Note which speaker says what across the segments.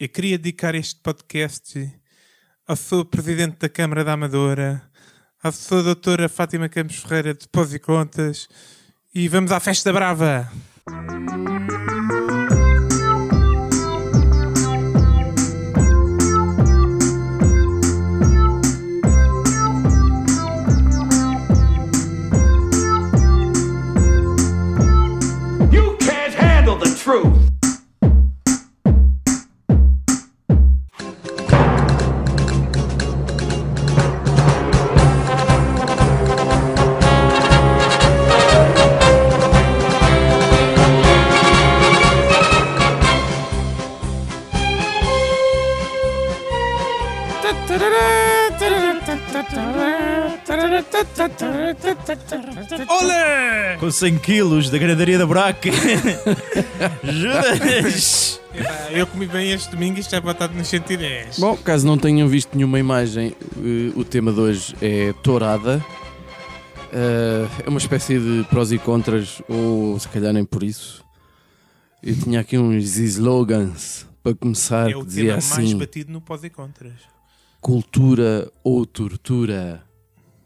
Speaker 1: Eu queria dedicar este podcast ao seu Presidente da Câmara da Amadora, à sua Doutora Fátima Campos Ferreira de Pós e Contas e vamos à Festa Brava!
Speaker 2: Com 100 quilos da gradaria da Braca. Judas!
Speaker 1: Eu comi bem este domingo e isto é batata nos 110.
Speaker 3: Bom, caso não tenham visto nenhuma imagem, eh, o tema de hoje é tourada. Eh, é uma espécie de prós e contras, ou se calhar nem por isso. Eu tinha aqui uns slogans para começar
Speaker 1: é
Speaker 3: que
Speaker 1: o
Speaker 3: dizia
Speaker 1: tema mais
Speaker 3: assim:
Speaker 1: batido no pós e contras.
Speaker 3: cultura ou tortura,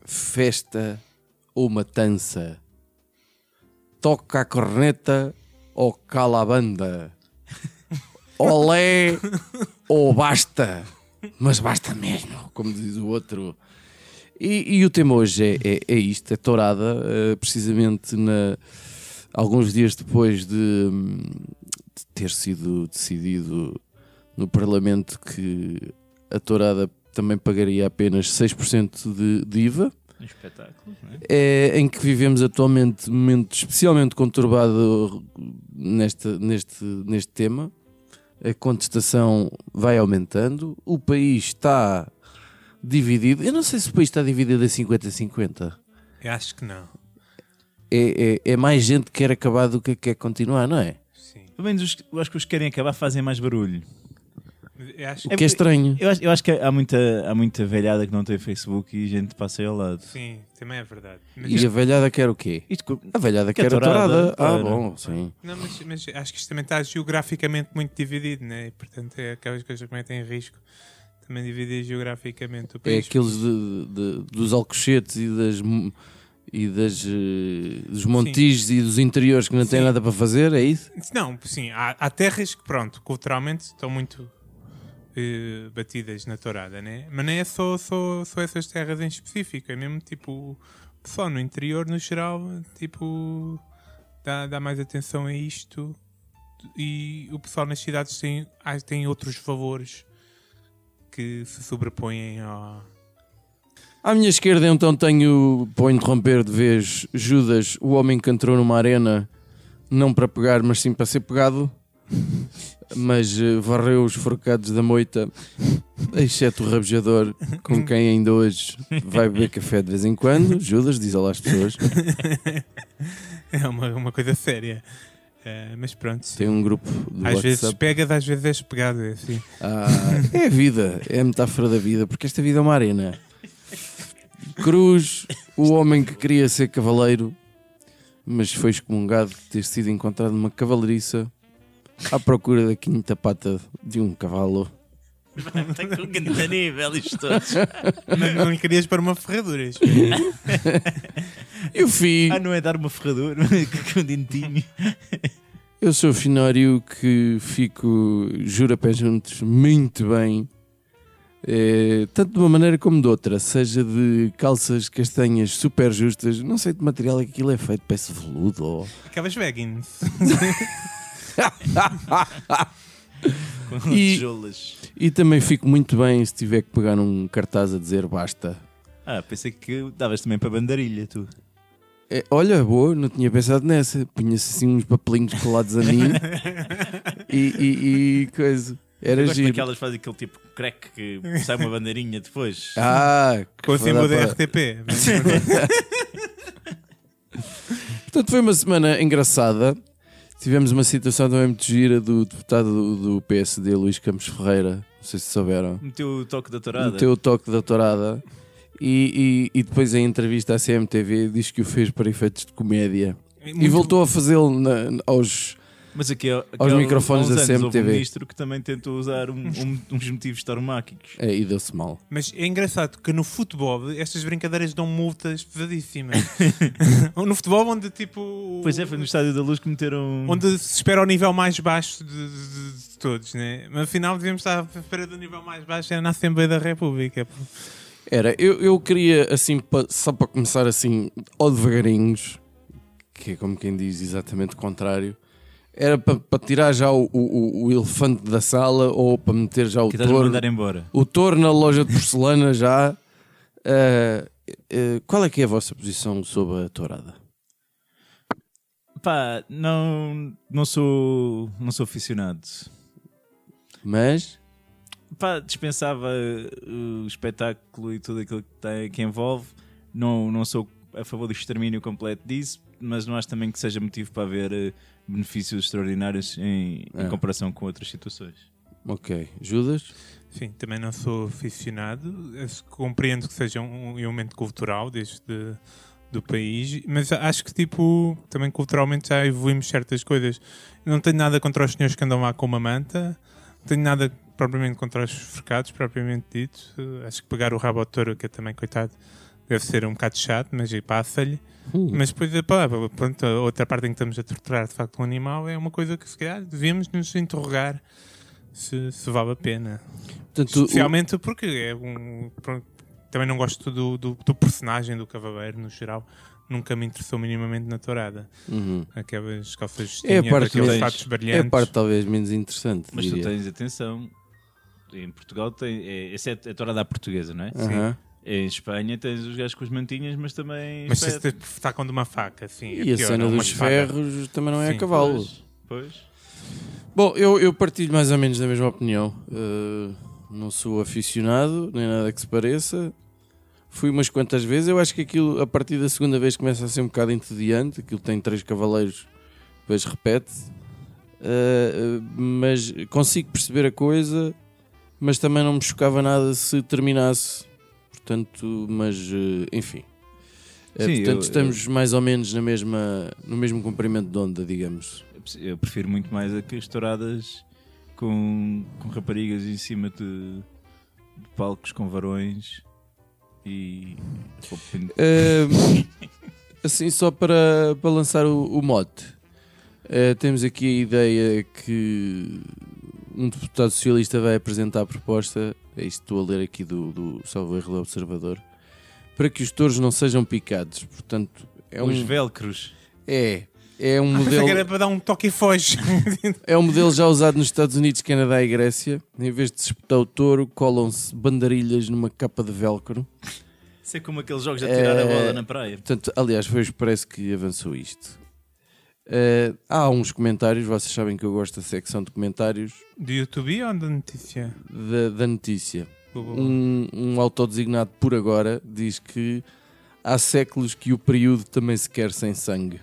Speaker 3: festa ou matança, toca a corneta ou cala a banda, olé ou basta, mas basta mesmo, como diz o outro. E, e o tema hoje é, é, é isto, é tourada, eh, precisamente na, alguns dias depois de, de ter sido decidido no Parlamento que a tourada também pagaria apenas 6% de, de IVA,
Speaker 2: Um espetáculo, não é?
Speaker 3: é, em que vivemos atualmente um momento especialmente conturbado neste, neste, neste tema. A contestação vai aumentando, o país está dividido. Eu não sei se o país está dividido a 50-50.
Speaker 1: Eu acho que não.
Speaker 3: É, é, é mais gente que quer acabar do que quer continuar, não é?
Speaker 1: Sim.
Speaker 2: Pelo menos os, eu acho que os que querem acabar fazem mais barulho.
Speaker 1: Eu acho
Speaker 3: O que é estranho.
Speaker 2: Eu acho, eu acho que há muita, há muita velhada que não tem Facebook e gente passa aí ao lado.
Speaker 1: Sim, também é verdade. Mas
Speaker 3: E a velhada quer o quê?
Speaker 2: Isto,
Speaker 3: A velhada
Speaker 2: Que
Speaker 3: quer
Speaker 2: a
Speaker 3: Ah, bom, sim.
Speaker 1: Não, mas, mas acho que isto também está geograficamente muito dividido, né? E, portanto, é aquelas coisas que metem em risco também dividir geograficamente o
Speaker 3: É
Speaker 1: país.
Speaker 3: aqueles de, de- dos alcochetes e das e das, eh, dos montijes e dos interiores que não têm
Speaker 1: Sim.
Speaker 3: nada para fazer, é isso?
Speaker 1: Não, sim, há, há terras que, pronto, culturalmente estão muito eh, batidas na tourada, né? Mas nem é só, só, só essas terras em específico, é mesmo tipo, só no interior, no geral, tipo, dá, dá mais atenção a isto e o pessoal nas cidades tem, tem outros valores que se sobrepõem ao.
Speaker 3: À minha esquerda, então, tenho, para interromper de vez, Judas, o homem que entrou numa arena, não para pegar, mas sim para ser pegado, mas eh, varreu os forcados da moita, exceto o rabejador, com quem ainda hoje vai beber café de vez em quando. Judas, diz olá às pessoas.
Speaker 1: É uma, uma coisa séria. Eh, mas pronto,
Speaker 3: Tem um grupo do
Speaker 1: às vezes
Speaker 3: WhatsApp.
Speaker 1: pegas, às vezes és pegado, é assim.
Speaker 3: Ah, é a vida, é a metáfora da vida, porque esta vida é uma arena. Cruz, o homem que queria ser cavaleiro, mas foi excomungado de ter sido encontrado numa cavalariça à procura da quinta pata de um cavalo.
Speaker 2: Está com um grande nível isto todos.
Speaker 1: Não, não querias para uma ferraduras.
Speaker 3: Eu fui,
Speaker 2: Ah, não é dar uma ferradura com um dentinho.
Speaker 3: eu sou o finório que fico, jura pé juntos, muito bem. eh, tanto de uma maneira como de outra, seja de calças castanhas super justas, não sei de material é que aquilo é feito, parece veludo ou
Speaker 1: Aquelas leggings.
Speaker 2: Com
Speaker 3: E-
Speaker 2: tijolas.
Speaker 3: E também fico muito bem se tiver que pegar um cartaz a dizer basta.
Speaker 2: Ah, pensei que davas também para bandarilha, tu.
Speaker 3: É, olha, boa, não tinha pensado nessa. Punha-se assim uns papelinhos colados a mim e, e, e coisa. Era
Speaker 2: Eu gosto
Speaker 3: giro.
Speaker 2: daquelas fazem aquele tipo crack que sai uma bandeirinha depois.
Speaker 3: Ah,
Speaker 1: Com o símbolo da. RTP.
Speaker 3: Portanto, foi uma semana engraçada. Tivemos uma situação também muito gira do deputado do, do PSD, Luís Campos Ferreira. Não sei se souberam.
Speaker 2: Meteu o toque da tourada.
Speaker 3: Meteu o toque da tourada. E, e, e depois, em entrevista à CMTV, diz que o fez para efeitos de comédia. E voltou a fazê-lo aos,
Speaker 2: Mas aqui, aqui
Speaker 3: Aos microfones da CMTV.
Speaker 2: um ministro que também tentou usar um- um- uns motivos taumáquicos.
Speaker 3: É, e deu-se mal.
Speaker 1: Mas é engraçado que no futebol estas brincadeiras dão multas pesadíssimas. no futebol onde tipo.
Speaker 2: Pois é, foi no Estádio da Luz que meteram.
Speaker 1: Onde se espera o nível mais baixo de, de- de todos, né? Mas afinal devíamos estar à espera do nível mais baixo era na Assembleia da República.
Speaker 3: Era, eu, eu queria, assim, pa- só para começar assim, ao devagarinhos, que é como quem diz exatamente o contrário, era para, para tirar já o, o- o elefante da sala ou para meter já o
Speaker 2: que
Speaker 3: touro,
Speaker 2: mandar embora.
Speaker 3: o touro na loja de porcelana já. Ah, ah, qual é que é a vossa posição sobre a tourada?
Speaker 2: Pá, não, não, sou, não sou aficionado.
Speaker 3: Mas,
Speaker 2: Pá, dispensava uh, o espetáculo e tudo aquilo que, tem, que envolve. Não, não sou a favor do extermínio completo disso, mas não acho também que seja motivo para haver uh, benefícios extraordinários em, em
Speaker 3: É.
Speaker 2: comparação com outras situações.
Speaker 3: ok, Judas?
Speaker 1: Sim, também não sou aficionado. Eu compreendo que seja um elemento cultural desde do país, mas acho que tipo também culturalmente já evoluímos certas coisas. Não tenho nada contra os senhores que andam lá com uma manta, não tenho nada propriamente contra os frecados, propriamente dito. Acho que pegar o rabo ao touro, que é também coitado, deve ser um bocado chato, mas aí passa-lhe.
Speaker 3: Hum.
Speaker 1: Mas depois, pá, pronto, a outra parte em que estamos a torturar de facto um animal é uma coisa que se calhar devíamos nos interrogar se, se vale a pena.
Speaker 3: Portanto, o-
Speaker 1: Especialmente porque é um. pronto, também não gosto do, do, do personagem do cavaleiro no geral. Nunca me interessou minimamente na tourada.
Speaker 3: Uhum.
Speaker 1: Aquelas calças
Speaker 3: É parte
Speaker 1: aqueles fatos
Speaker 3: É
Speaker 1: brilhantes.
Speaker 3: a parte talvez menos interessante.
Speaker 2: Mas tu
Speaker 3: diria.
Speaker 2: tens atenção. Em Portugal tem. É, essa é a tourada à portuguesa, não é?
Speaker 3: Aham.
Speaker 2: Em Espanha tens os gajos com as mantinhas, mas também.
Speaker 1: Mas se te tacam de uma faca, assim. é
Speaker 3: E a
Speaker 1: pior,
Speaker 3: cena
Speaker 1: é uma
Speaker 3: dos ferros também não é a
Speaker 1: Sim,
Speaker 3: cavalo.
Speaker 2: Pois, pois.
Speaker 3: Bom, eu, eu partilho mais ou menos da mesma opinião. Uh, não sou aficionado, nem nada que se pareça. Fui umas quantas vezes. Eu acho que aquilo, a partir da segunda vez, começa a ser um bocado entediante. Aquilo tem três cavaleiros, depois repete. Uh, mas consigo perceber a coisa, mas também não me chocava nada se terminasse. Portanto, mas uh, enfim. Uh,
Speaker 2: Sim,
Speaker 3: portanto,
Speaker 2: eu-
Speaker 3: estamos mais ou menos na mesma, no mesmo comprimento de onda, digamos.
Speaker 2: Eu prefiro muito mais as touradas com, com raparigas em cima de, de palcos com varões e.
Speaker 3: Uh, assim, só para, para lançar o, o mote, uh, temos aqui a ideia que um deputado socialista vai apresentar a proposta, estou a ler aqui do, do salvo erro do Observador, para que os touros não sejam picados. Portanto, é
Speaker 2: Os
Speaker 3: um,
Speaker 2: velcros.
Speaker 3: é, é um
Speaker 1: que era
Speaker 3: modelo,
Speaker 1: para dar um toque e foge.
Speaker 3: é um modelo já usado nos Estados Unidos, Canadá e Grécia. Em vez de se espetar o touro, colam-se bandarilhas numa capa de velcro.
Speaker 2: Isso é como aqueles jogos a tirar a
Speaker 3: É.
Speaker 2: bola na praia.
Speaker 3: Portanto, aliás, foi o Expresso que avançou isto. Eh, há uns comentários, vocês sabem que eu gosto da secção de comentários
Speaker 1: Do YouTube ou da notícia?
Speaker 3: da, da notícia. Um, um autodesignado por agora diz que há séculos que o período também se quer sem sangue.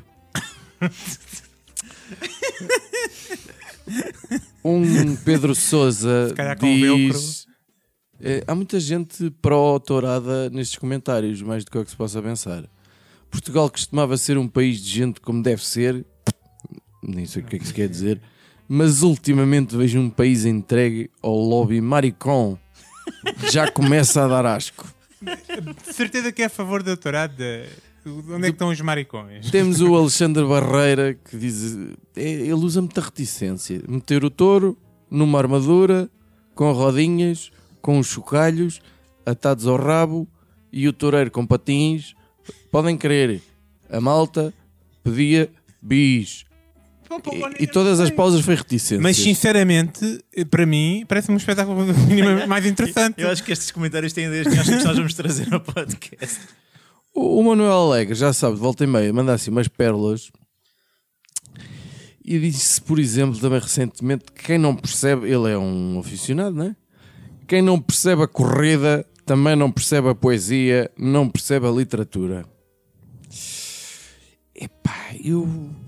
Speaker 3: um Pedro Souza diz. Eh, há muita gente pró-tourada nestes comentários, mais do que o que se possa pensar. Portugal costumava ser um país de gente como deve ser, nem sei o que é que se quer dizer, mas ultimamente vejo um país entregue ao lobby maricón. Já começa a dar asco.
Speaker 1: De certeza que é a favor da tourada. Onde é que estão os maricões?
Speaker 3: Temos o Alexandre Barreira que diz: é, ele usa muita reticência. Meter o touro numa armadura, com rodinhas, com os chocalhos, atados ao rabo e o toureiro com patins. Podem crer, a malta pedia bis. E, e todas as pausas foi reticência.
Speaker 1: Mas sinceramente, para mim, parece-me um espetáculo mais interessante.
Speaker 2: Eu acho que estes comentários têm ideias que nós nós vamos trazer ao podcast.
Speaker 3: O, o Manuel Alegre, já sabe, de volta e meia, manda assim umas pérolas. E disse, por exemplo, também recentemente, que quem não percebe, ele é um aficionado, não é? Quem não percebe a corrida também não percebe a poesia, não percebe a literatura. Eu.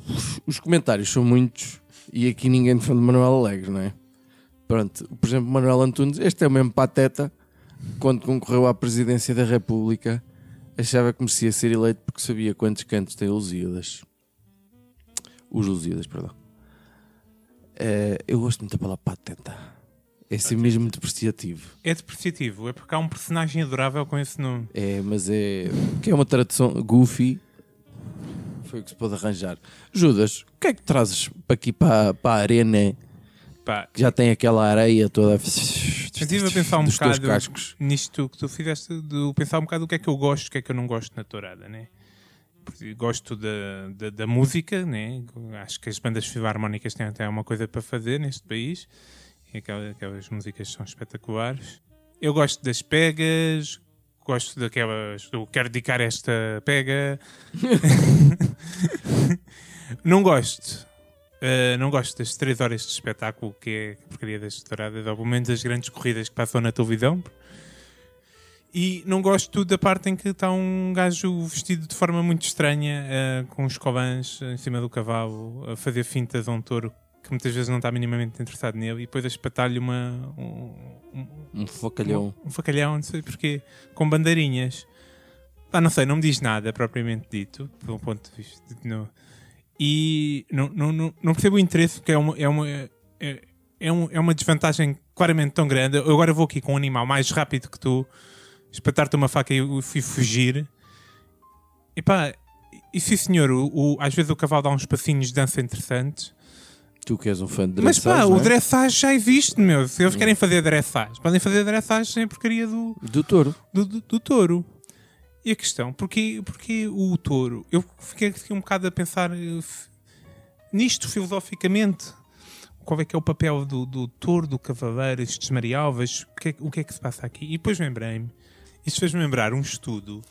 Speaker 3: os- Os comentários são muitos e aqui ninguém defende Manuel Alegre, não é? Pronto, por exemplo, Manuel Antunes, este é o mesmo pateta, quando concorreu à presidência da República, achava que merecia ser eleito porque sabia quantos cantos tem Lusíadas. Os Lusíadas, perdão. Eh, eu gosto muito da palavra pateta. É assim mesmo depreciativo.
Speaker 1: É depreciativo, é porque há um personagem adorável com esse nome.
Speaker 3: É, mas é. Que é uma tradução goofy. Foi o que se pôde arranjar. Judas, o que é que trazes para aqui para, para a arena
Speaker 1: Pá,
Speaker 3: que já tem aquela areia toda.
Speaker 1: eu estive a pensar um bocado nisto que tu fizeste, de pensar um bocado o que é que eu gosto, o que é que eu não gosto na tourada, né? Porque Gosto da, da, da música, né? Acho que as bandas filarmónicas têm até uma coisa para fazer neste país. E aquelas, aquelas músicas são espetaculares. Eu gosto das pegas, gosto daquelas. Eu quero dedicar esta pega. não gosto. Uh, não gosto das 3 horas de espetáculo que é a porcaria das touradas, ou pelo menos as grandes corridas que passam na televisão. E não gosto da parte em que está um gajo vestido de forma muito estranha, uh, com os covãs em cima do cavalo, a fazer fintas a um touro que muitas vezes não está minimamente interessado nele, e depois a espetar-lhe uma, um, um,
Speaker 3: Um facalhão.
Speaker 1: um facalhão, não sei porquê, com bandeirinhas. Ah, não sei, não me diz nada propriamente dito, pelo ponto de vista. de- no- e não, não, não, não percebo o interesse, porque é uma, é, uma, é, é, um- é uma desvantagem claramente tão grande. Eu agora vou aqui com um animal mais rápido que tu, espetar-te uma faca e, e fugir. E pá, e sim senhor, o, o- às vezes o cavalo dá uns passinhos de dança interessantes.
Speaker 3: Tu que és um fã de
Speaker 1: Mas pá,
Speaker 3: dressage,
Speaker 1: o
Speaker 3: é?
Speaker 1: dressage já existe, meu. Se eles querem fazer dressage, podem fazer dressage sem porcaria do,
Speaker 3: Do touro.
Speaker 1: do, do, do touro. E a questão, porque, porque o touro? Eu fiquei um bocado a pensar eh, nisto filosoficamente. Qual é que é o papel do, do touro, do cavaleiro, estes marialvas? O que, é, o que é que se passa aqui? E depois lembrei-me, isto fez-me lembrar um estudo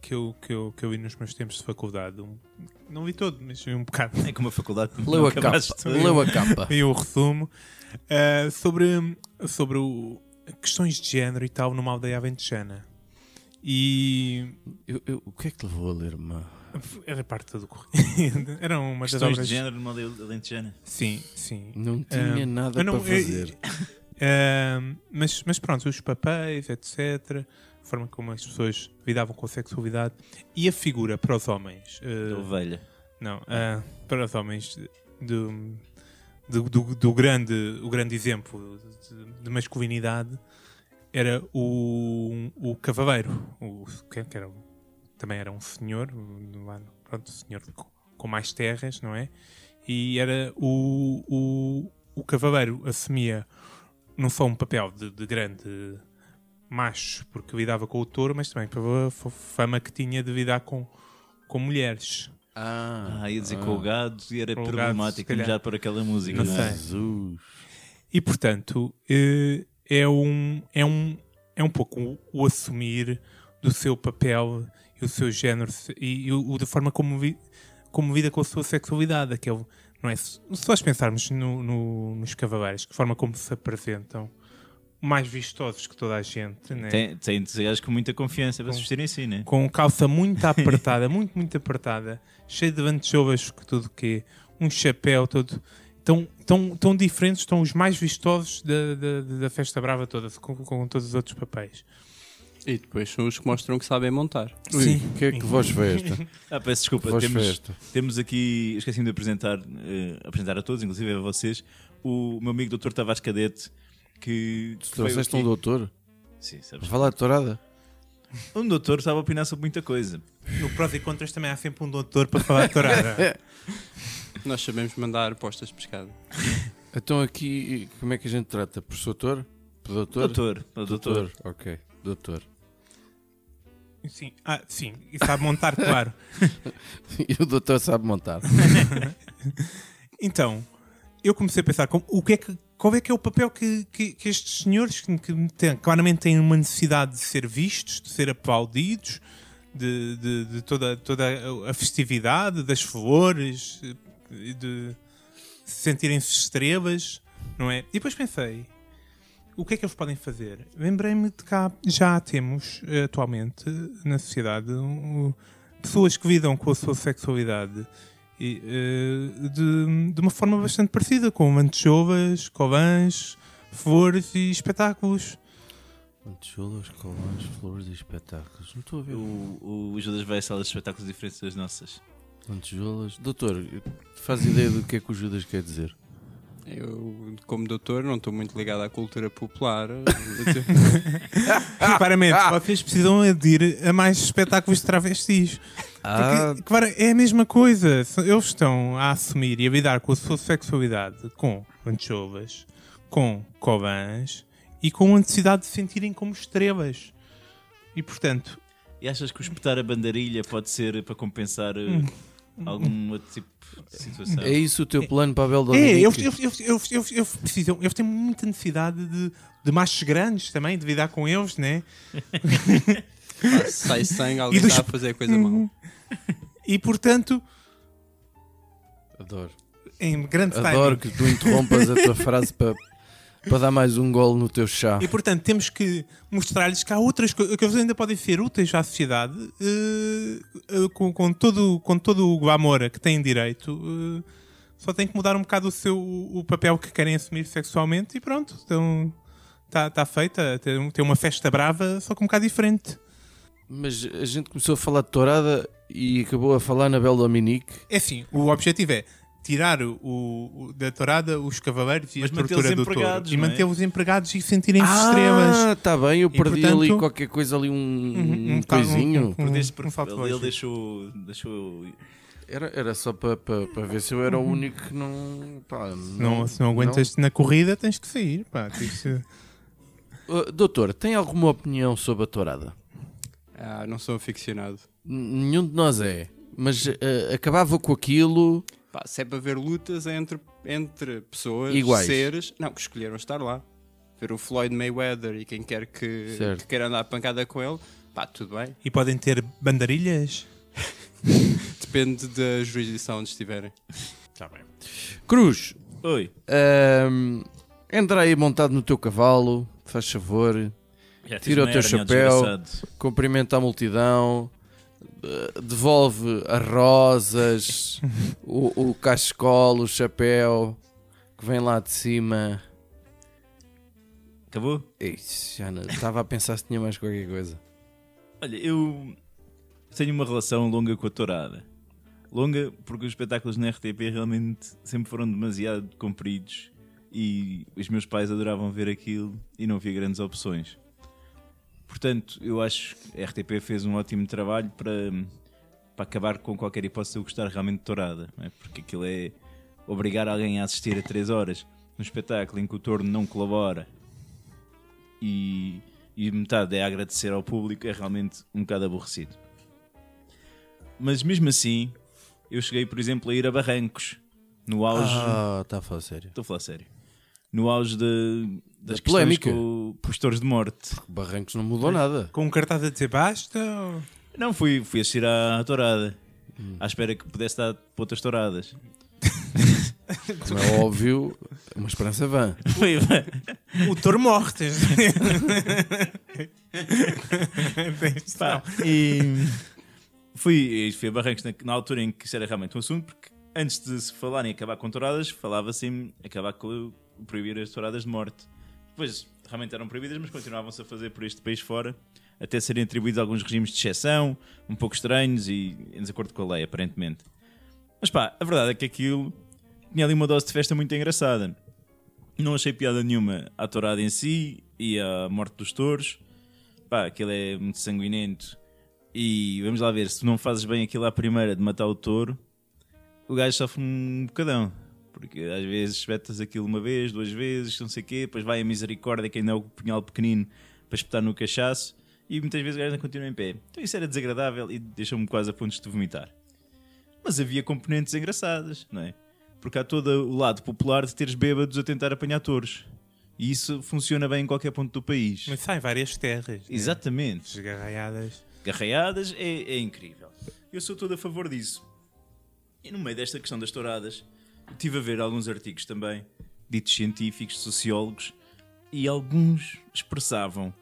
Speaker 1: que eu, que, eu, que eu li nos meus tempos de faculdade. Um- não vi todo, mas vi um bocado.
Speaker 2: É como a faculdade.
Speaker 3: Leu a capa. Leu a capa.
Speaker 1: E o resumo uh, sobre, sobre o- questões de género e tal numa aldeia aventejana. E
Speaker 3: Eu- eu- o que é que te levou a ler, mano?
Speaker 1: era parte do corrido. Era uma das
Speaker 2: Questões
Speaker 1: obras.
Speaker 2: de género numa aldeia alentejana.
Speaker 1: Sim, sim.
Speaker 3: Não tinha
Speaker 1: Ah,
Speaker 3: nada
Speaker 1: não-
Speaker 3: para fazer.
Speaker 1: Uh, mas, mas pronto, os papéis, etc. Forma como as pessoas lidavam com a sexualidade e a figura para os homens. uh,
Speaker 2: Da ovelha.
Speaker 1: Não, ah, para os homens do, do, do, do grande, o grande exemplo de, de masculinidade era o, o cavaleiro, o, que, era, também era um senhor, pronto, um senhor com, com mais terras, não é? E era o, o, o cavaleiro assumia não só um papel de, de grande macho, porque lidava com o touro, mas também pela fa- fama que tinha de lidar com, com mulheres.
Speaker 3: Ah,
Speaker 2: Ah, ia dizer com o gado e era
Speaker 1: gado,
Speaker 2: problemático
Speaker 1: calhar.
Speaker 2: já por aquela música.
Speaker 1: Não
Speaker 2: não é?
Speaker 1: sei.
Speaker 3: Jesus.
Speaker 1: E portanto, eh, é um, é um, é um pouco o, assumir do seu papel e o seu género e, e o, da forma como, vi, como lida com a sua sexualidade. Aquele, não é? Se se nós pensarmos no, no- nos cavaleiros, que forma como se apresentam, mais vistosos que toda a gente, né?
Speaker 2: Tem, tem de ser gajos com muita confiança para
Speaker 1: Com-
Speaker 2: se vestirem assim, né?
Speaker 1: com calça muito apertada, muito, muito apertada, cheio de lantejovas, que tudo que um chapéu todo. Tão, tão, tão diferentes, estão os mais vistosos da, da, da festa brava toda, com, com todos os outros papéis.
Speaker 4: E depois são os que mostram que sabem montar.
Speaker 3: Ui, o que é que voz foi esta?
Speaker 2: Ah, peço desculpa, temos,
Speaker 3: foi esta.
Speaker 2: temos aqui, esqueci de apresentar, eh, apresentar a todos, inclusive a vocês, o meu amigo Dr. Tavares Cadete, que
Speaker 3: Tu trouxeste um doutor?
Speaker 2: Sim,
Speaker 3: Para
Speaker 2: sabes?
Speaker 3: falar de tourada?
Speaker 2: Um doutor sabe opinar sobre muita coisa.
Speaker 1: No prós e contras também há sempre um doutor para falar de tourada.
Speaker 4: Nós sabemos mandar postas de pescado.
Speaker 3: Então aqui, como é que a gente trata? Professor doutor? Doutor?
Speaker 2: Doutor, doutor.
Speaker 3: Doutor, ok. Doutor.
Speaker 1: sim. Ah, sim, e sabe montar, claro.
Speaker 3: E o doutor sabe montar.
Speaker 1: Então, eu comecei a pensar como, o que é que, qual é que é o papel que, que, que estes senhores que, que têm- claramente têm uma necessidade de ser vistos, de ser aplaudidos, de, de, de toda, toda a festividade, das flores, de sentirem-se estrelas, não é? E depois pensei, o que é que eles podem fazer? Lembrei-me de há- já temos eh, atualmente na sociedade um, pessoas que lidam com a sua sexualidade e, eh, de, de uma forma bastante parecida, com mantejovas, covãs, flores e espetáculos.
Speaker 3: Chulas, colãs, flores e espetáculos. Não estou a ver.
Speaker 2: O, o Judas vai a salas de espetáculos diferentes das nossas.
Speaker 3: Lantejoulas. Doutor, faz ideia do que é que o Judas quer dizer?
Speaker 4: Eu, como doutor, não estou muito ligado à cultura popular.
Speaker 1: Claramente, vocês precisam aderir a mais espetáculos de travestis.
Speaker 3: Ah,
Speaker 1: Porque, claro, é a mesma coisa. Eles estão a assumir e a lidar com a sua sexualidade com anchovas, com cobãs e com a necessidade de se sentirem como estrelas. E portanto,
Speaker 2: E achas que o espetar a bandarilha pode ser para compensar eh,
Speaker 1: Hum.
Speaker 2: Algum outro tipo de situação?
Speaker 3: é isso o teu plano para a Bel
Speaker 1: é,
Speaker 3: Dominique?
Speaker 1: eles, eles, eles, eles, eles precisam, eles têm muita necessidade de, de machos grandes também, de lidar com eles, né?
Speaker 4: Se sai sangue, alguém
Speaker 1: dos-
Speaker 4: está a fazer coisa mal.
Speaker 1: E portanto,
Speaker 3: Adoro.
Speaker 1: em grande
Speaker 3: Adoro
Speaker 1: timing.
Speaker 3: que tu interrompas a tua frase para, para dar mais um gol no teu chá.
Speaker 1: E portanto temos que mostrar-lhes que há outras coisas que eles ainda podem ser úteis à sociedade eh, eh, com, com todo, com todo o glamour a que têm direito. eh, só tem que mudar um bocado o, seu, o papel que querem assumir sexualmente e pronto. Então está tá feita. Tem, tem uma festa brava, só que um bocado diferente.
Speaker 3: Mas a gente começou a falar de tourada e acabou a falar na Bel Dominique.
Speaker 1: É assim, o objetivo é tirar o, o- da tourada os cavaleiros e
Speaker 2: Mas
Speaker 1: a do touro.
Speaker 2: empregados,
Speaker 1: E
Speaker 2: não é?
Speaker 1: mantê-los empregados e sentirem-se estrelas.
Speaker 3: Ah, está bem, eu
Speaker 1: E,
Speaker 3: perdi
Speaker 1: portanto-
Speaker 3: ali qualquer coisa ali, um,
Speaker 1: Um-
Speaker 3: um,
Speaker 1: um-
Speaker 3: coisinho.
Speaker 1: um-
Speaker 2: Perdeste
Speaker 1: um
Speaker 2: porque
Speaker 1: fato
Speaker 2: ele, deixou, deixou
Speaker 3: Era, era só para para- para ver se eu era o único que não. Pá,
Speaker 1: Não, se não aguentas na corrida, tens que sair. Pá, tens que-
Speaker 3: Uh, doutor, tem alguma opinião sobre a tourada?
Speaker 4: Ah, não sou aficionado.
Speaker 3: Nenhum de nós é. Mas uh, acabava com aquilo.
Speaker 4: Pá, se é para ver lutas entre, entre pessoas,
Speaker 3: Iguais.
Speaker 4: seres, não, que escolheram estar lá. Ver o Floyd Mayweather e quem quer que,
Speaker 3: Certo.
Speaker 4: que queira andar a pancada com ele, pá, tudo bem.
Speaker 1: E podem ter bandarilhas?
Speaker 4: Depende da jurisdição onde estiverem.
Speaker 3: Cruz,
Speaker 2: Oi,
Speaker 3: ahm, entra aí montado no teu cavalo, faz favor,
Speaker 2: já fiz
Speaker 3: Tira o
Speaker 2: uma
Speaker 3: teu
Speaker 2: hérnia,
Speaker 3: chapéu.
Speaker 2: desgraçado.
Speaker 3: cumprimenta a multidão, devolve as rosas, o, o cachecol, o chapéu que vem lá de cima.
Speaker 2: Acabou?
Speaker 3: Ixi, já não- estava a pensar se tinha mais qualquer coisa.
Speaker 2: Olha, eu tenho uma relação longa com a tourada. Longa porque os espetáculos na RTP realmente sempre foram demasiado compridos e os meus pais adoravam ver aquilo e não havia grandes opções. Portanto, eu acho que a RTP fez um ótimo trabalho para, para acabar com qualquer hipótese de eu gostar realmente de tourada, é? porque aquilo é obrigar alguém a assistir a 3 horas num espetáculo em que o torno não colabora e, e metade é agradecer ao público, é realmente um bocado aborrecido. Mas mesmo assim, eu cheguei, por exemplo, a ir a Barrancos, no auge.
Speaker 3: Ah, está a falar sério.
Speaker 2: Estou a falar sério. No auge de, das
Speaker 3: Da polémica.
Speaker 2: com, com os touros de morte.
Speaker 3: Barrancos não mudou nada.
Speaker 1: Com um cartaz a dizer basta? ou-
Speaker 2: Não, fui, fui assistir à tourada.
Speaker 3: Hum.
Speaker 2: À espera que pudesse dar para outras touradas.
Speaker 3: Como é óbvio, é uma esperança vã.
Speaker 1: O touro morre. Tens-
Speaker 2: Pá, e fui, e fui a Barrancos na, na altura em que isso era realmente um assunto, porque antes de se falar em acabar com touradas, falava-se em acabar com proibir as touradas de morte. Depois, realmente eram proibidas, mas continuavam-se a fazer por este país fora, até serem atribuídos alguns regimes de exceção, um pouco estranhos e em desacordo com a lei, aparentemente. Mas pá, a verdade é que aquilo tinha ali uma dose de festa muito engraçada. Não achei piada nenhuma à tourada em si e à morte dos touros. Pá, aquilo é muito sanguinento. E vamos lá ver, se tu não fazes bem aquilo à primeira de matar o touro, o gajo sofre um bocadão. Porque às vezes espetas aquilo uma vez, duas vezes, não sei o quê, depois vai a misericórdia, que ainda é o punhal pequenino, para espetar no cachaço, e muitas vezes o gajo não continua em pé. Então isso era desagradável e deixou-me quase a pontos de vomitar. Mas havia componentes engraçadas, não é? Porque há todo o lado popular de teres bêbados a tentar apanhar touros. E isso funciona bem em qualquer ponto do país.
Speaker 1: Mas sai várias terras. né?
Speaker 2: Exatamente.
Speaker 1: Desgarraiadas.
Speaker 2: Garraiadas é, é incrível. Eu sou todo a favor disso. E no meio desta questão das touradas, estive a ver alguns artigos também, ditos científicos, sociólogos, e alguns expressavam,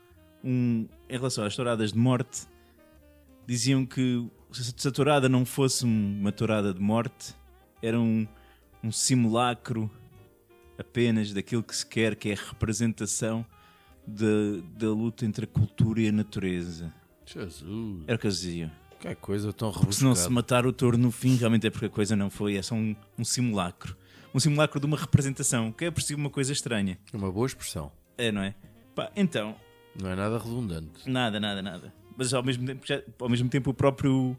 Speaker 2: um, em relação às touradas de morte, diziam que se a tourada não fosse uma tourada de morte, era um, um simulacro apenas daquilo que se quer, que é a representação da, da luta entre a cultura e a natureza.
Speaker 3: Jesus,
Speaker 2: Era o que eles diziam.
Speaker 3: Que coisa tão
Speaker 2: Porque se não se
Speaker 3: rebuscada.
Speaker 2: matar o touro no fim, realmente é porque a coisa não foi, é só um, um simulacro. um simulacro de uma representação, que é por si uma coisa estranha.
Speaker 3: É uma boa expressão.
Speaker 2: É, não é? Pá, então,
Speaker 3: Não é nada redundante.
Speaker 2: nada, nada, nada. Mas ao mesmo tempo, já- ao mesmo tempo o próprio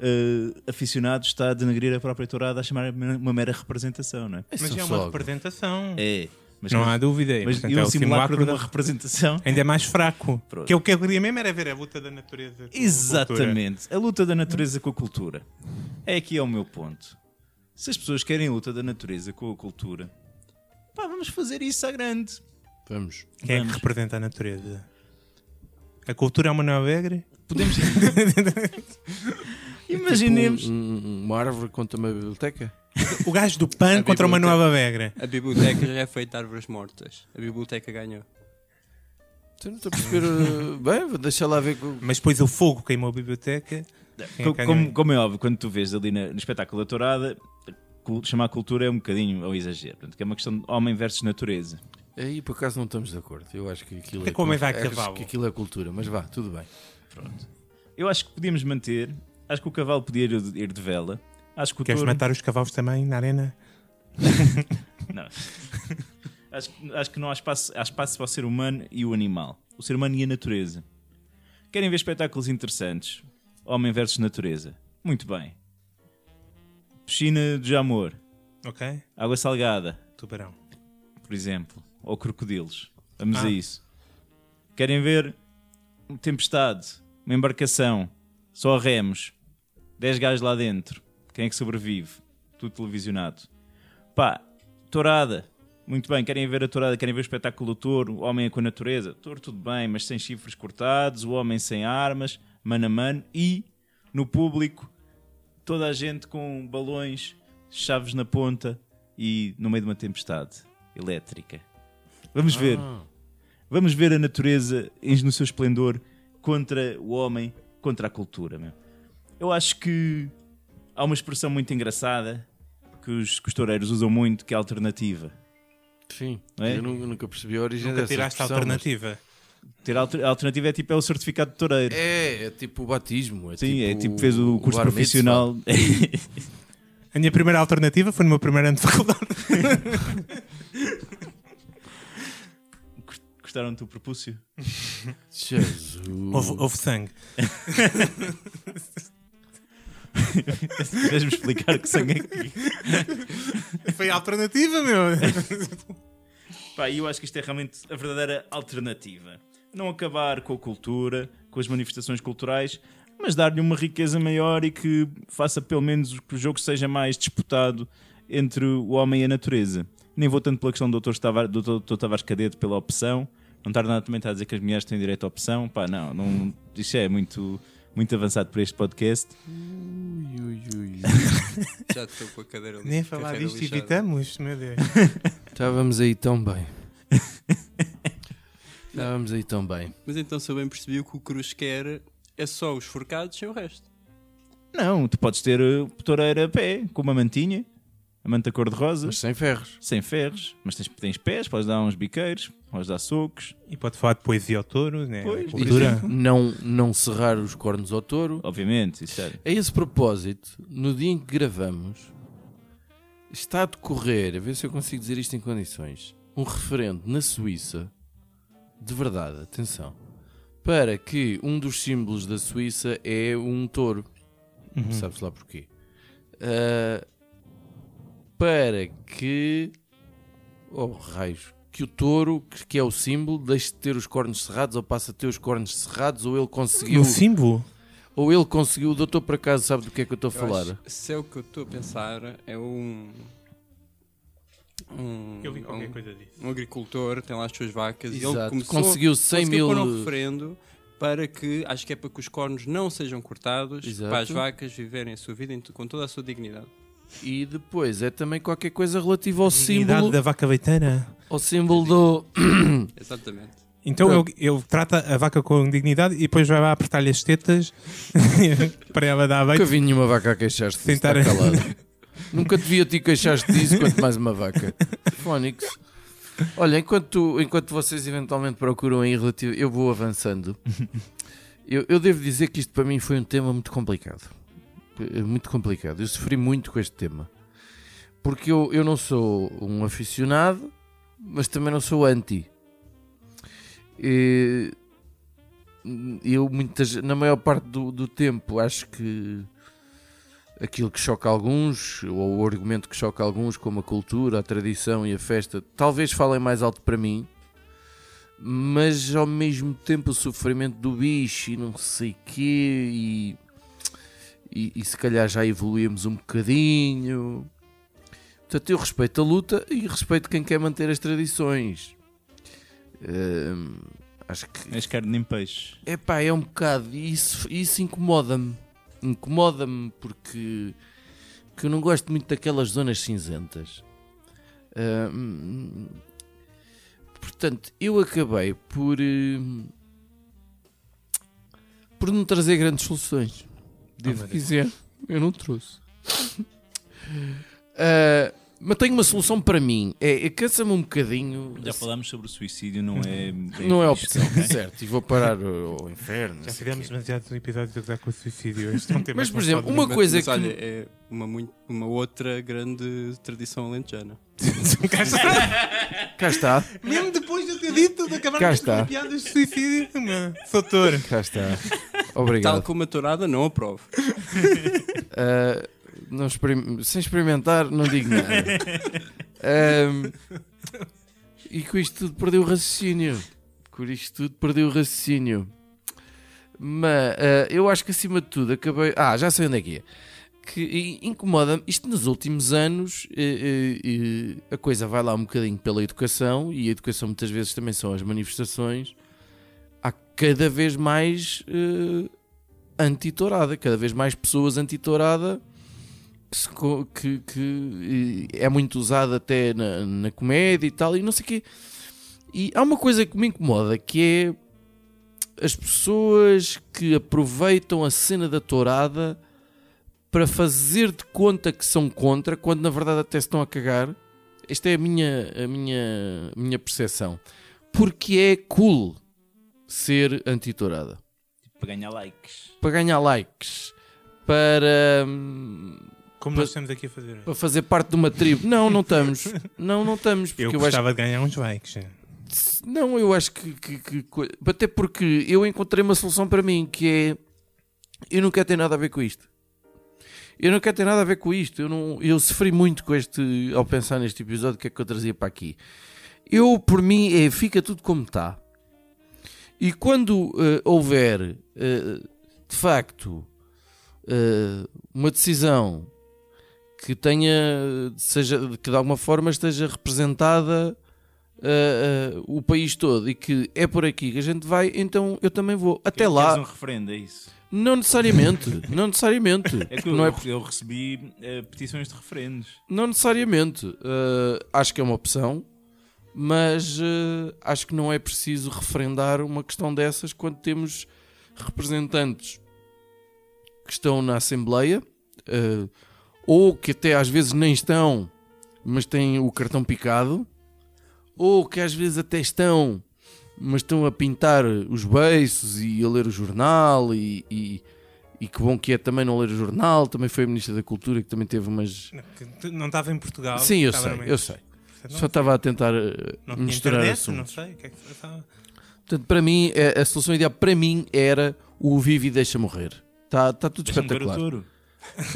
Speaker 2: eh, aficionado está a denegrir a própria tourada a chamar uma mera representação, não é?
Speaker 1: Mas
Speaker 3: São
Speaker 1: é uma representação.
Speaker 2: É. Mas,
Speaker 1: não há dúvida.
Speaker 2: mas
Speaker 1: Portanto,
Speaker 2: e
Speaker 1: é
Speaker 2: um
Speaker 1: o
Speaker 2: simulacro de
Speaker 1: da-
Speaker 2: uma representação.
Speaker 1: Ainda é mais fraco.
Speaker 2: Pronto.
Speaker 1: Que é o que eu queria mesmo era ver a luta da natureza. com a.
Speaker 2: Exatamente. A luta da natureza com a cultura. É aqui é o meu ponto. Se as pessoas querem a luta da natureza com a cultura, pá, vamos fazer isso à grande.
Speaker 3: Vamos.
Speaker 1: Quem é que
Speaker 2: Vamos.
Speaker 1: representa a natureza? A cultura é uma nova regra?
Speaker 2: Podemos. Imaginemos.
Speaker 3: Tipo, um- uma árvore contra uma biblioteca?
Speaker 1: O gajo do PAN
Speaker 4: A
Speaker 1: contra uma nova regra.
Speaker 4: A biblioteca já é feita de árvores mortas. A biblioteca ganhou.
Speaker 3: Eu não estou a perceber. uh, Bem, vou deixar lá ver. com-
Speaker 1: Mas depois o fogo queimou a biblioteca. É
Speaker 2: como, como é óbvio, quando tu vês ali na- no espetáculo da tourada, chamar cultura é um bocadinho ao exagero. Portanto, que é uma questão de homem versus natureza.
Speaker 3: Aí por acaso não estamos de acordo. Eu acho que aquilo é,
Speaker 1: que o homem vai a
Speaker 3: acho que aquilo é cultura, mas vá, tudo bem.
Speaker 2: Eu acho que podíamos manter. Acho que o cavalo podia ir de vela. Que o
Speaker 1: Queres matar os cavalos também na arena?
Speaker 2: Não. acho, que- acho que não há espaço, há espaço para o ser humano e o animal. O ser humano e a natureza. Querem ver espetáculos interessantes? Homem versus natureza. Muito bem. Piscina de amor.
Speaker 1: Ok?
Speaker 2: Água salgada,
Speaker 1: Tubarão.
Speaker 2: por exemplo. Ou crocodilos. Vamos
Speaker 1: Ah.
Speaker 2: a isso. Querem ver uma tempestade, uma embarcação, só remos, 10 gajos lá dentro. Quem é que sobrevive? Tudo televisionado. Pá, tourada. Muito bem, querem ver a tourada, querem ver o espetáculo do touro, o homem é com a natureza. Touro tudo bem, mas sem chifres cortados, o homem sem armas, mano a mano e no público toda a gente com balões, chaves na ponta e no meio de uma tempestade elétrica. Vamos ver. Vamos ver a natureza no seu esplendor contra o homem, contra a cultura. Meu. Eu acho que há uma expressão muito engraçada que os, que os toureiros usam muito, que é a alternativa.
Speaker 3: Sim.
Speaker 2: É?
Speaker 3: Eu nu- nunca percebi a origem
Speaker 1: Nunca
Speaker 3: dessa
Speaker 1: tiraste a
Speaker 3: expressão, mas-
Speaker 1: alternativa.
Speaker 2: Ter a alter- a alternativa é tipo é o certificado de toureiro.
Speaker 3: É, é tipo o batismo. É
Speaker 2: Sim,
Speaker 3: tipo
Speaker 2: é tipo fez o curso
Speaker 3: mitzvah.
Speaker 2: profissional.
Speaker 1: A minha primeira alternativa foi no meu primeiro ano de faculdade.
Speaker 2: Gostaram do teu propúcio?
Speaker 3: Jesus.
Speaker 1: Houve, houve sangue.
Speaker 2: Queres-me explicar que sangue que
Speaker 1: Foi a alternativa, meu.
Speaker 2: Pá, eu acho que isto é realmente a verdadeira alternativa. Não acabar com a cultura, com as manifestações culturais, mas dar-lhe uma riqueza maior e que faça pelo menos que o jogo seja mais disputado entre o homem e a natureza. Nem vou tanto pela questão do Dr. Tavares, do Dr. Tavares Cadete pela opção. Não estar nada também a dizer que as mulheres têm direito à opção. Pá, não, não isto é muito, muito avançado para este podcast.
Speaker 3: Ui, ui, ui.
Speaker 4: Já estou com a cadeira ali.
Speaker 1: Nem a falar disto
Speaker 4: lixada.
Speaker 1: evitamos, meu Deus.
Speaker 3: Estávamos aí tão bem. Estávamos aí tão bem.
Speaker 4: Mas então, se eu bem percebi, o que o Cruz quer é só os forcados sem o resto.
Speaker 2: Não, tu podes ter uh, toureira a pé, com uma mantinha, a manta cor-de-rosa.
Speaker 3: Mas sem ferros.
Speaker 2: sem ferros, mas tens, tens pés, podes dar uns biqueiros, podes dar socos,
Speaker 1: E pode falar de poesia ao touro, né?
Speaker 2: Pois,
Speaker 1: Cultura.
Speaker 3: Não, não serrar os cornos ao touro.
Speaker 2: obviamente, isso é.
Speaker 3: A esse propósito, no dia em que gravamos, está a decorrer, a ver se eu consigo dizer isto em condições, um referendo na Suíça, de verdade, atenção, para que um dos símbolos da Suíça é um touro. Sabes lá porquê? Ah, para que. Oh, raios. Que o touro, que é o símbolo, deixe de ter os cornos cerrados ou passe a ter os cornos cerrados, ou ele conseguiu.
Speaker 1: Um símbolo?
Speaker 3: Ou ele conseguiu, o doutor por acaso sabe do que é que eu estou a falar?
Speaker 4: acho- se é o que eu estou a pensar, é um. Um,
Speaker 1: Eu vi qualquer
Speaker 4: um,
Speaker 1: coisa disso.
Speaker 4: um agricultor tem lá as suas vacas e ele
Speaker 3: Exato.
Speaker 4: começou,
Speaker 3: Conseguiu 100
Speaker 4: conseguiu
Speaker 3: mil.
Speaker 4: um referendo para que, acho que é para que os cornos não sejam cortados,
Speaker 3: Exato.
Speaker 4: para as vacas viverem a sua vida com toda a sua dignidade.
Speaker 3: E depois é também qualquer coisa relativa ao
Speaker 1: Dignidade
Speaker 3: símbolo,
Speaker 1: da vaca leiteira.
Speaker 3: ao símbolo do.
Speaker 4: Exatamente.
Speaker 1: Então ele, ele trata a vaca com dignidade e depois vai lá apertar-lhe as tetas para ela dar
Speaker 3: Nunca
Speaker 1: beijo.
Speaker 3: vi nenhuma vaca a queixar-se disso,
Speaker 1: Tentar-
Speaker 3: está calado. Nunca devia te queixar-te disso, quanto mais uma vaca. Fónix. Olha, enquanto, enquanto vocês eventualmente procuram aí relativo, eu vou avançando. Eu, eu devo dizer que isto para mim foi um tema muito complicado. Eh, Muito complicado. Eu sofri muito com este tema. porque eu, eu não sou um aficionado, mas também não sou anti. E, eu muitas, na maior parte do, do tempo acho que aquilo que choca alguns, ou o argumento que choca alguns, como a cultura, a tradição e a festa, talvez falem mais alto para mim, mas ao mesmo tempo o sofrimento do bicho e não sei quê, e, e, e se calhar já evoluímos um bocadinho. Portanto, eu respeito a luta e respeito quem quer manter as tradições. Hum, acho que
Speaker 2: És carne nem peixe.
Speaker 3: é pá, é um bocado. e Isso, isso incomoda-me. Incomoda-me porque que eu não gosto muito daquelas zonas cinzentas. Hum, portanto, eu acabei por. hum, por não trazer grandes soluções. Devo
Speaker 1: meu Deus.
Speaker 3: dizer, eu não trouxe. Ah, mas tenho uma solução para mim. É, é cansa-me um bocadinho.
Speaker 2: Já falámos sobre o suicídio, não é.
Speaker 3: Não é opção,
Speaker 2: ok?
Speaker 3: certo. E vou parar ao inferno.
Speaker 1: Já fizemos demasiados episódios a gozar com o suicídio. Este é um tema
Speaker 3: Mas, por exemplo, uma coisa
Speaker 4: Mas
Speaker 3: que.
Speaker 4: olha, é uma, muito, uma outra grande tradição alentejana.
Speaker 3: Cá está.
Speaker 1: Mesmo depois de eu ter dito de acabar
Speaker 3: Cá
Speaker 1: com
Speaker 3: está.
Speaker 1: piadas de suicídio, meu, sou touro.
Speaker 3: Cá está.
Speaker 4: Tal
Speaker 3: Obrigado.
Speaker 4: como a tourada, não aprovo.
Speaker 3: Ah, não experim- Sem experimentar, não digo nada. E com isto tudo perdeu o raciocínio. Com isto tudo perdeu o raciocínio. Mas ah, eu acho que acima de tudo acabei. Ah, já sei onde é que é. Que incomoda-me. Isto nos últimos anos eh, eh, a coisa vai lá um bocadinho pela educação e a educação muitas vezes também são as manifestações. Cada vez mais eh, anti-tourada, cada vez mais pessoas anti-tourada que, se que- que, eh, é muito usada até na, na comédia e tal, e não sei o quê. E há uma coisa que me incomoda que é as pessoas que aproveitam a cena da tourada para fazer de conta que são contra, quando na verdade até se estão a cagar. Esta é a minha, a minha, a minha percepção. Porque é cool ser anti-tourada
Speaker 2: Para ganhar likes.
Speaker 3: para ganhar likes, para, hum,
Speaker 1: Como nós estamos aqui a fazer.
Speaker 3: para fazer parte de uma tribo. Não, não estamos. Não, não estamos. Porque
Speaker 1: Eu
Speaker 3: eu, acho,
Speaker 1: gostava de ganhar uns likes.
Speaker 3: não, eu acho que, que, que até porque eu encontrei uma solução para mim que é eu não quero ter nada a ver com isto. Eu não quero ter nada a ver com isto. Eu, não, eu sofri muito com este ao pensar neste episódio que é que eu trazia para aqui. Eu, por mim, é fica tudo como está. E quando eh, houver eh, de facto eh, uma decisão que tenha seja que de alguma forma esteja representada o país todo e que é por aqui que a gente vai, então eu também vou. Até
Speaker 2: Queres
Speaker 3: lá,
Speaker 2: um referendo, é isso?
Speaker 3: não necessariamente, não necessariamente.
Speaker 2: É que eu,
Speaker 3: não, é,
Speaker 2: eu recebi petições de referendos.
Speaker 3: não necessariamente. Acho que é uma opção, mas eh, acho que não é preciso referendar uma questão dessas quando temos representantes que estão na Assembleia eh, ou que até às vezes nem estão, mas têm o cartão picado, ou que às vezes até estão, mas estão a pintar os beiços e a ler o jornal e, e, e que bom que é também não ler o jornal, também foi a Ministra da Cultura que também teve umas...
Speaker 1: Não estava em Portugal.
Speaker 3: Sim, eu sei, eu sei.
Speaker 1: Não,
Speaker 3: Só estava a tentar eh,
Speaker 1: não
Speaker 3: misturar
Speaker 1: internet,
Speaker 3: assuntos.
Speaker 1: não sei. o que é que se passava.
Speaker 3: Portanto, para mim, eh, a solução ideal para mim era o Vive e Deixa Morrer. Está tá tudo espetacular.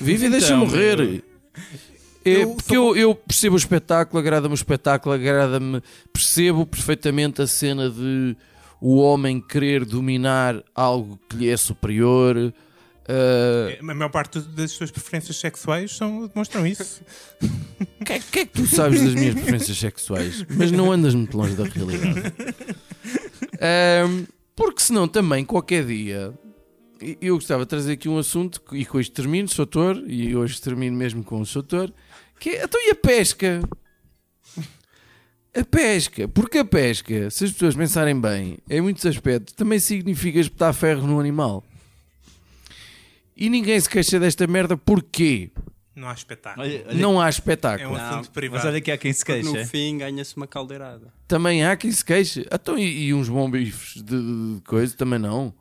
Speaker 3: Vive e deixa
Speaker 2: Então,
Speaker 3: morrer.
Speaker 2: eu-
Speaker 3: É,
Speaker 1: Eu
Speaker 3: porque eu, eu percebo o espetáculo, agrada-me o espetáculo, agrada-me, percebo perfeitamente a cena de o homem querer dominar algo que lhe é superior. Ah,
Speaker 1: A maior parte das suas preferências sexuais são, demonstram isso.
Speaker 3: O que, é- que é que tu sabes das minhas preferências sexuais? Mas não andas muito longe da realidade. Ahm, porque senão também, qualquer dia, eu gostava de trazer aqui um assunto, e com isto termino, sou autor, e hoje termino mesmo com o doutor, que é, então e a pesca? A pesca, porque a pesca, se as pessoas pensarem bem, em muitos aspectos, também significa espetar ferro no animal. E ninguém se queixa desta merda, porquê?
Speaker 1: Não há espetáculo.
Speaker 2: Olha, olha,
Speaker 3: Não há
Speaker 1: É
Speaker 3: espetáculo.
Speaker 1: um
Speaker 4: Não,
Speaker 1: assunto
Speaker 2: mas
Speaker 1: privado.
Speaker 2: olha que há quem se
Speaker 4: Porque
Speaker 2: queixa.
Speaker 4: no fim ganha-se uma caldeirada.
Speaker 3: Também há quem se queixe. Então, e, e uns bons bifes de, de- de coisa também não.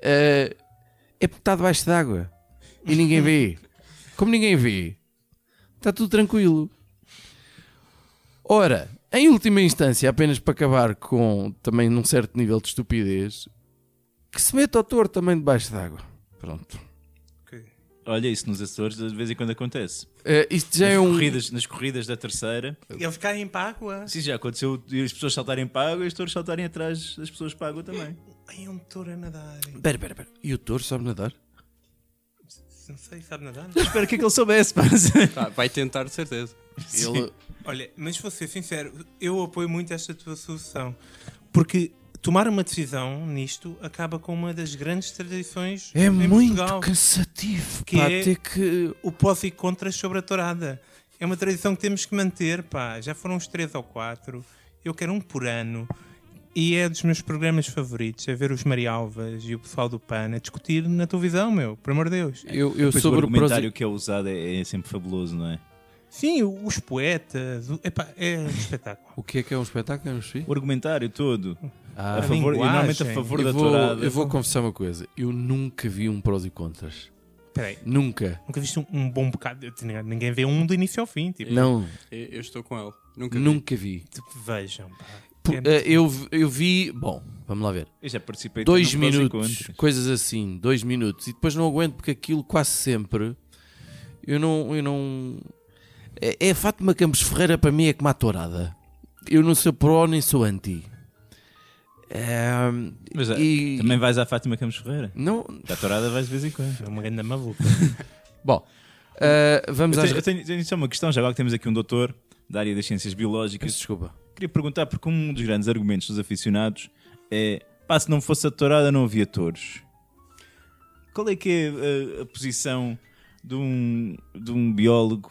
Speaker 3: Eh, é porque está debaixo d'água e ninguém vê. Como ninguém vê, está tudo tranquilo. Ora, em última instância, apenas para acabar com também num certo nível de estupidez, que se meta o touro também debaixo d'água. Pronto.
Speaker 2: Olha, isso nos Açores de vez em quando acontece.
Speaker 3: Eh, isto já
Speaker 2: nas,
Speaker 3: é um.
Speaker 2: corridas, nas corridas da terceira.
Speaker 1: Eles caem para a água.
Speaker 2: Sim, já aconteceu e as pessoas saltarem para a água e os touros saltarem atrás das pessoas para a água também.
Speaker 1: Ai, é um touro a nadar.
Speaker 3: Espera, espera, espera. E o touro sabe nadar?
Speaker 1: Não sei, sabe nadar?
Speaker 2: Espero que ele soubesse.
Speaker 4: Tá, vai tentar, de certeza.
Speaker 3: Ele.
Speaker 1: Olha, mas vou ser sincero, eu apoio muito esta tua solução. Porque tomar uma decisão nisto acaba com uma das grandes tradições
Speaker 3: É
Speaker 1: em
Speaker 3: muito
Speaker 1: Portugal.
Speaker 3: cansativo.
Speaker 1: Que
Speaker 3: pá,
Speaker 1: é-
Speaker 3: ter que.
Speaker 1: O pós e contras sobre a tourada. É uma tradição que temos que manter, pá. Já foram uns três ou quatro. Eu quero um por ano. E é dos meus programas favoritos. É ver os Marialvas e o pessoal do PAN a discutir na televisão, meu. Por amor de Deus.
Speaker 3: Eu, eu
Speaker 2: o
Speaker 3: sobre o pros
Speaker 2: argumentário
Speaker 3: e-
Speaker 2: que é usado é, é sempre fabuloso, não é?
Speaker 1: Sim, os poetas. Epá, é um espetáculo.
Speaker 3: O que é que é um espetáculo? Não sei.
Speaker 2: O argumentário todo.
Speaker 3: Ah,
Speaker 2: a favor, e normalmente a favor da
Speaker 3: eu, vou,
Speaker 2: tourada.
Speaker 3: eu vou confessar uma coisa. Eu nunca vi um prós e contras.
Speaker 1: Espera aí.
Speaker 3: Nunca.
Speaker 1: Nunca viste um, um bom bocado. Ninguém vê um do início ao fim. Tipo,
Speaker 3: Não,
Speaker 4: Eu, eu estou com ele. Nunca vi.
Speaker 3: nunca vi.
Speaker 1: tipo, vejam. É-
Speaker 3: eh, eu, eu vi. Bom, vamos lá ver.
Speaker 2: Eu já participei
Speaker 3: Dois minutos, coisas assim, dois minutos. E depois não aguento porque aquilo quase sempre. Eu não. Eu não é, é Fátima Campos Ferreira para mim é como a tourada. Eu não sou pró nem sou anti. Ehm,
Speaker 2: Mas ah,
Speaker 3: e-
Speaker 2: também vais à Fátima Campos Ferreira.
Speaker 3: Não.
Speaker 2: Já a tourada vais de vez em quando.
Speaker 1: É uma grande maluca.
Speaker 3: Bom, eh, vamos
Speaker 2: Eu
Speaker 3: às.
Speaker 2: tenho, eu tenho- tenho só uma questão, já agora que temos aqui um doutor da área das ciências biológicas.
Speaker 3: Peço desculpa.
Speaker 2: Queria perguntar, porque um dos grandes argumentos dos aficionados é pá, se não fosse a tourada não havia touros. Qual é que é a, a posição de um, de um biólogo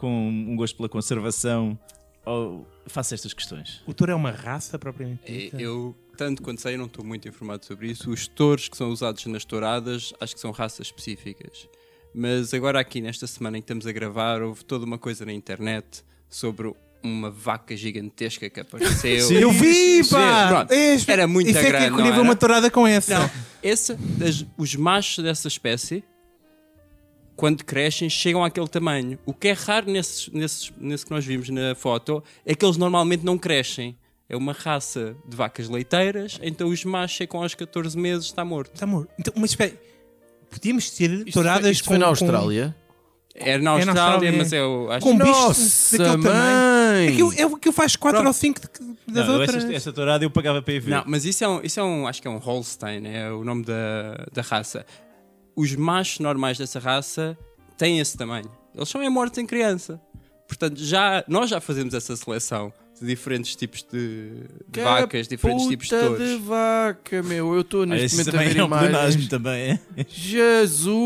Speaker 2: com um gosto pela conservação ou a estas questões?
Speaker 1: O touro é uma raça propriamente
Speaker 4: É,
Speaker 1: dita?
Speaker 4: Eu, tanto quanto sei, eu não estou muito informado sobre isso. Os touros que são usados nas touradas, acho que são raças específicas. Mas agora aqui, nesta semana em que estamos a gravar, houve toda uma coisa na internet sobre uma vaca gigantesca que apareceu.
Speaker 2: Sim.
Speaker 1: Eu vi, pá! É,
Speaker 4: Era muito
Speaker 1: Isso é que
Speaker 4: grande,
Speaker 1: ver uma tourada com essa.
Speaker 4: Não, esse, os machos dessa espécie, quando crescem, chegam àquele tamanho. O que é raro nesses, nesses, nesse que nós vimos na foto é que eles normalmente não crescem. É uma raça de vacas leiteiras, então os machos chegam aos 14 meses, está morto.
Speaker 1: Está morto. Então, mas espera. Podíamos ter
Speaker 3: Isto,
Speaker 1: touradas
Speaker 3: foi, isto foi
Speaker 1: com-
Speaker 3: na
Speaker 1: com-
Speaker 3: Austrália.
Speaker 4: É na
Speaker 1: É na
Speaker 4: Austrália,
Speaker 1: Austrália,
Speaker 4: mas é o. Acho
Speaker 1: Com bichos
Speaker 3: Nossa,
Speaker 1: daquele tamanho.
Speaker 3: mãe!
Speaker 1: Aquilo, é o que eu faz 4
Speaker 2: Pronto.
Speaker 1: ou 5 das
Speaker 2: Não, eu
Speaker 1: outras.
Speaker 2: essa, essa tourada eu pagava para ir ver.
Speaker 4: Não, mas isso é um, isso é um, acho que é um Holstein, é o nome da, da raça. Os machos normais dessa raça têm esse tamanho. Eles são é mortos em criança. Portanto, já, nós já fazemos essa seleção de diferentes tipos de,
Speaker 3: Que
Speaker 4: vacas, diferentes tipos de touros.
Speaker 3: de vaca, meu. Eu estou neste
Speaker 2: esse
Speaker 3: momento a
Speaker 2: também
Speaker 3: ver
Speaker 2: é um
Speaker 3: imagens.
Speaker 2: também, é?
Speaker 3: Jesus!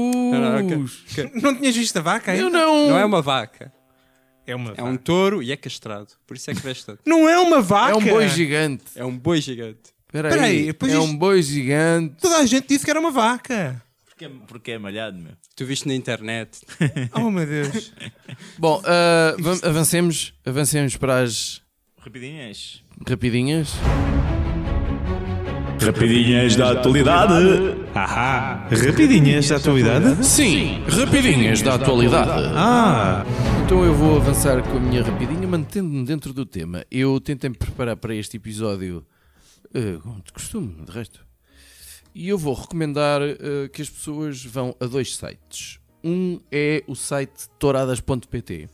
Speaker 1: Não tinhas visto a vaca ainda?
Speaker 3: Eu não.
Speaker 4: Não é uma vaca,
Speaker 1: É uma
Speaker 4: é
Speaker 1: vaca.
Speaker 4: um touro e é castrado. Por isso é que veste tanto.
Speaker 1: Não é uma vaca!
Speaker 3: É um boi gigante.
Speaker 4: É um boi gigante.
Speaker 3: Espera aí. É
Speaker 1: isto-
Speaker 3: um boi gigante.
Speaker 1: Toda a gente disse que era uma vaca.
Speaker 2: Porque, é- porque é malhado, meu.
Speaker 4: Tu viste na internet.
Speaker 1: Oh meu Deus.
Speaker 3: Bom, vam- avancemos, avancemos para as
Speaker 2: Rapidinhas.
Speaker 3: rapidinhas.
Speaker 5: Rapidinhas da atualidade.
Speaker 1: Ahá. Rapidinhas da atualidade?
Speaker 3: Sim, rapidinhas da atualidade.
Speaker 1: Ah.
Speaker 3: Então eu vou avançar com a minha rapidinha, mantendo-me dentro do tema. Eu tentei me preparar para este episódio, eh, como de costume, de resto. E eu vou recomendar eh, que as pessoas vão a dois sites. Um é o site touradas.pt,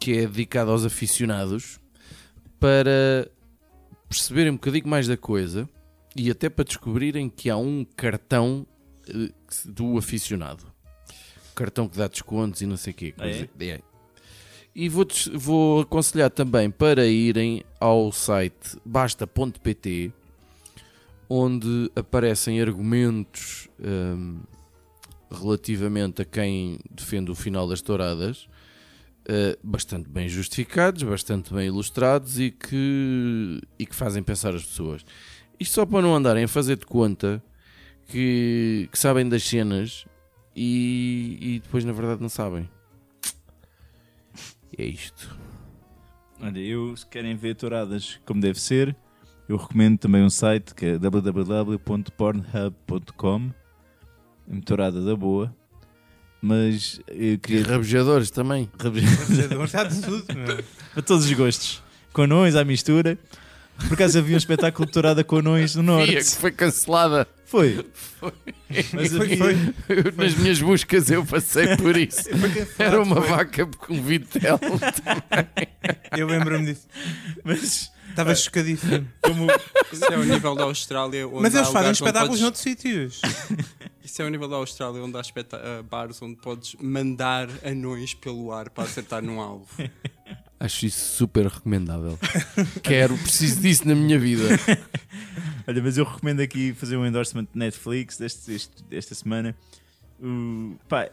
Speaker 3: que é dedicado aos aficionados, para perceberem um bocadinho mais da coisa e até para descobrirem que há um cartão eh, do aficionado. Cartão que dá descontos e não sei o quê.
Speaker 2: Ah, é?
Speaker 3: coisa- é. E vou, vou aconselhar também para irem ao site basta.pt onde aparecem argumentos hum, relativamente a quem defende o final das touradas eh, bastante bem justificados, bastante bem ilustrados e que, e que fazem pensar as pessoas. Isto só para não andarem a fazer de conta que, que sabem das cenas e, e depois na verdade não sabem. É isto.
Speaker 2: Olha, eu, se querem ver touradas como deve ser, eu recomendo também um site que é www.pornhub.com. Uma tourada da boa. Mas eu
Speaker 3: E
Speaker 2: queria.
Speaker 3: rabejadores também.
Speaker 1: Está de tudo, meu.
Speaker 2: para todos os gostos. com anões à mistura. Por acaso havia um espetáculo de tourada com anões no norte.
Speaker 3: Que foi cancelada.
Speaker 2: Foi. Mas
Speaker 1: Foi,
Speaker 2: havia-
Speaker 1: foi.
Speaker 3: Eu, nas minhas buscas eu passei por isso. Era uma vaca com vitel.
Speaker 1: Eu lembro-me disso.
Speaker 2: Mas
Speaker 1: Estava chocadíssimo.
Speaker 2: como
Speaker 4: Isso é o nível da Austrália. Onde
Speaker 1: Mas eles fazem espetáculos
Speaker 4: podes-
Speaker 1: noutros sítios.
Speaker 4: Isso é o nível da Austrália onde há ah, bares onde podes mandar anões pelo ar para acertar num alvo.
Speaker 3: Acho isso super recomendável. Quero, preciso disso na minha vida.
Speaker 2: Olha, mas eu recomendo aqui fazer um endorsement de Netflix deste, este- desta semana. O- pá,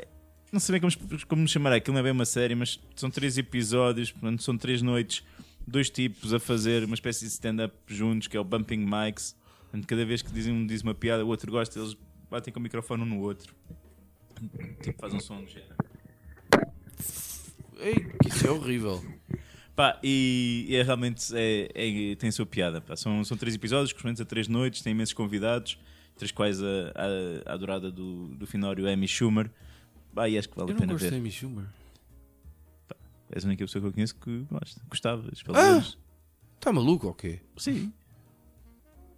Speaker 2: não sei bem como, como chamar aquilo, não é bem uma série, mas são três episódios, portanto, são três noites, dois tipos a fazer uma espécie de stand-up juntos, que é o Bumping Mics. Portanto, cada vez que dizem, um diz uma piada, o outro gosta, eles batem com o microfone um no outro. Tipo, faz um som do género.
Speaker 3: Ei, que isso é horrível.
Speaker 2: Pá, e, e é realmente é, é- tem a sua piada. pá. São, são três episódios, correspondentes a três noites, tem imensos convidados, três quais a, a, a adorada do, do finório Amy Schumer. Pá, e acho que vale
Speaker 3: Eu
Speaker 2: a
Speaker 3: não
Speaker 2: pena
Speaker 3: gosto de
Speaker 2: ver.
Speaker 3: Amy Schumer.
Speaker 2: És a única pessoa que eu conheço que gosta, gostavas. pelo
Speaker 3: Ah!
Speaker 2: menos.
Speaker 3: Está maluco ou quê?
Speaker 2: Sim.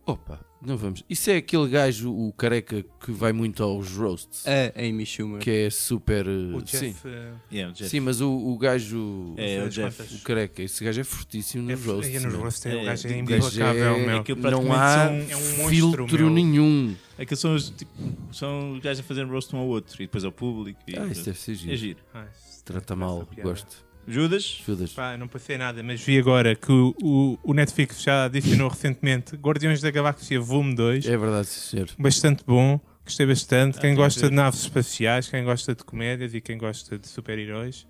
Speaker 3: Opa, não vamos. Isso é aquele gajo, o careca, que vai muito aos roasts.
Speaker 4: A Amy Schumer.
Speaker 3: Que é super. uh,
Speaker 1: O
Speaker 3: sim.
Speaker 1: Jeff. eh,
Speaker 2: Yeah, o Jeff.
Speaker 3: sim, mas o, o gajo.
Speaker 2: É, o
Speaker 1: das
Speaker 2: Jeff.
Speaker 3: O careca, esse gajo é fortíssimo
Speaker 1: É,
Speaker 3: nos roasts.
Speaker 1: é, nos
Speaker 3: meu.
Speaker 1: roasts, é,
Speaker 2: É,
Speaker 1: o gajo é
Speaker 2: o
Speaker 3: O gajo
Speaker 1: implacável,
Speaker 3: é-
Speaker 1: meu.
Speaker 2: Aquilo
Speaker 3: Não
Speaker 2: praticamente
Speaker 3: há
Speaker 2: são-
Speaker 1: é um monstro,
Speaker 3: filtro
Speaker 1: meu.
Speaker 3: nenhum.
Speaker 2: Aqueles são os, tipo, são os gajos a fazer roast um ao outro e depois ao público. E,
Speaker 3: Ah, isso deve ser
Speaker 2: é
Speaker 3: giro.
Speaker 2: giro.
Speaker 1: Ah, isso-
Speaker 3: Trata mal,
Speaker 1: essa piada.
Speaker 3: gosto.
Speaker 2: Judas?
Speaker 3: Judas.
Speaker 1: Pá, não passei nada, mas vi agora que o, o, o Netflix já adicionou recentemente Guardiões da Galáxia Volume 2.
Speaker 3: É verdade, senhor.
Speaker 1: Bastante bom, gostei bastante.
Speaker 2: Ah,
Speaker 1: quem gosta
Speaker 2: ver.
Speaker 1: de naves espaciais, quem gosta de comédias e quem gosta de super-heróis.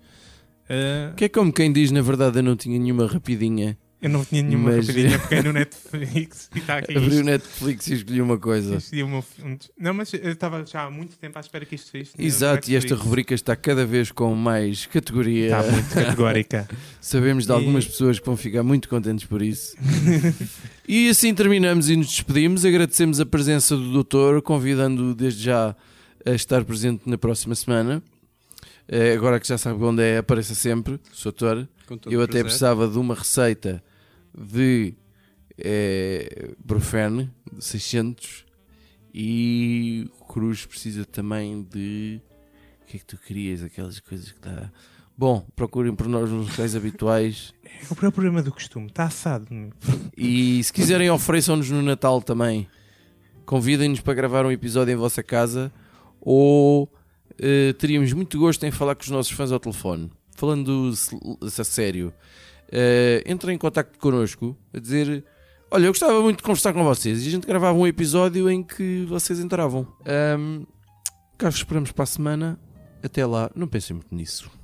Speaker 1: Ah,
Speaker 3: Que é como quem diz, na verdade, eu não tinha nenhuma rapidinha.
Speaker 1: Eu não tinha nenhuma
Speaker 3: Mas-
Speaker 1: rapidinha porque é no Netflix e está aqui.
Speaker 3: Abri o
Speaker 1: isto.
Speaker 3: Netflix e escolhi uma coisa.
Speaker 1: Isto e o meu fi- um- Não, mas eu estava já há muito tempo à espera que isto no
Speaker 3: Exato, e esta rubrica está cada vez com mais categoria.
Speaker 1: Está muito categórica.
Speaker 3: Sabemos de
Speaker 1: E-
Speaker 3: algumas pessoas que vão ficar muito contentes por isso. e assim terminamos e nos despedimos. Agradecemos a presença do doutor, convidando-o desde já a estar presente na próxima semana. Eh, agora que já sabe onde é, apareça sempre, doutor.
Speaker 4: Com todo
Speaker 3: Eu
Speaker 4: o
Speaker 3: até precisava de uma receita de eh, Brufene, de 600, e o Cruz precisa também de. O que é que tu querias? Aquelas coisas que dá. Bom, procurem por nós nos locais habituais.
Speaker 1: É o próprio problema do costume, está assado.
Speaker 3: E se quiserem, ofereçam-nos no Natal também. Convidem-nos para gravar um episódio em vossa casa. Ou eh, teríamos muito gosto em falar com os nossos fãs ao telefone. Falando a sério, eh, entrem em contato connosco a dizer: Olha, eu gostava muito de conversar com vocês. E a gente gravava um episódio em que vocês entravam. Ahm, cá esperamos para a semana. Até lá, não pensem muito nisso.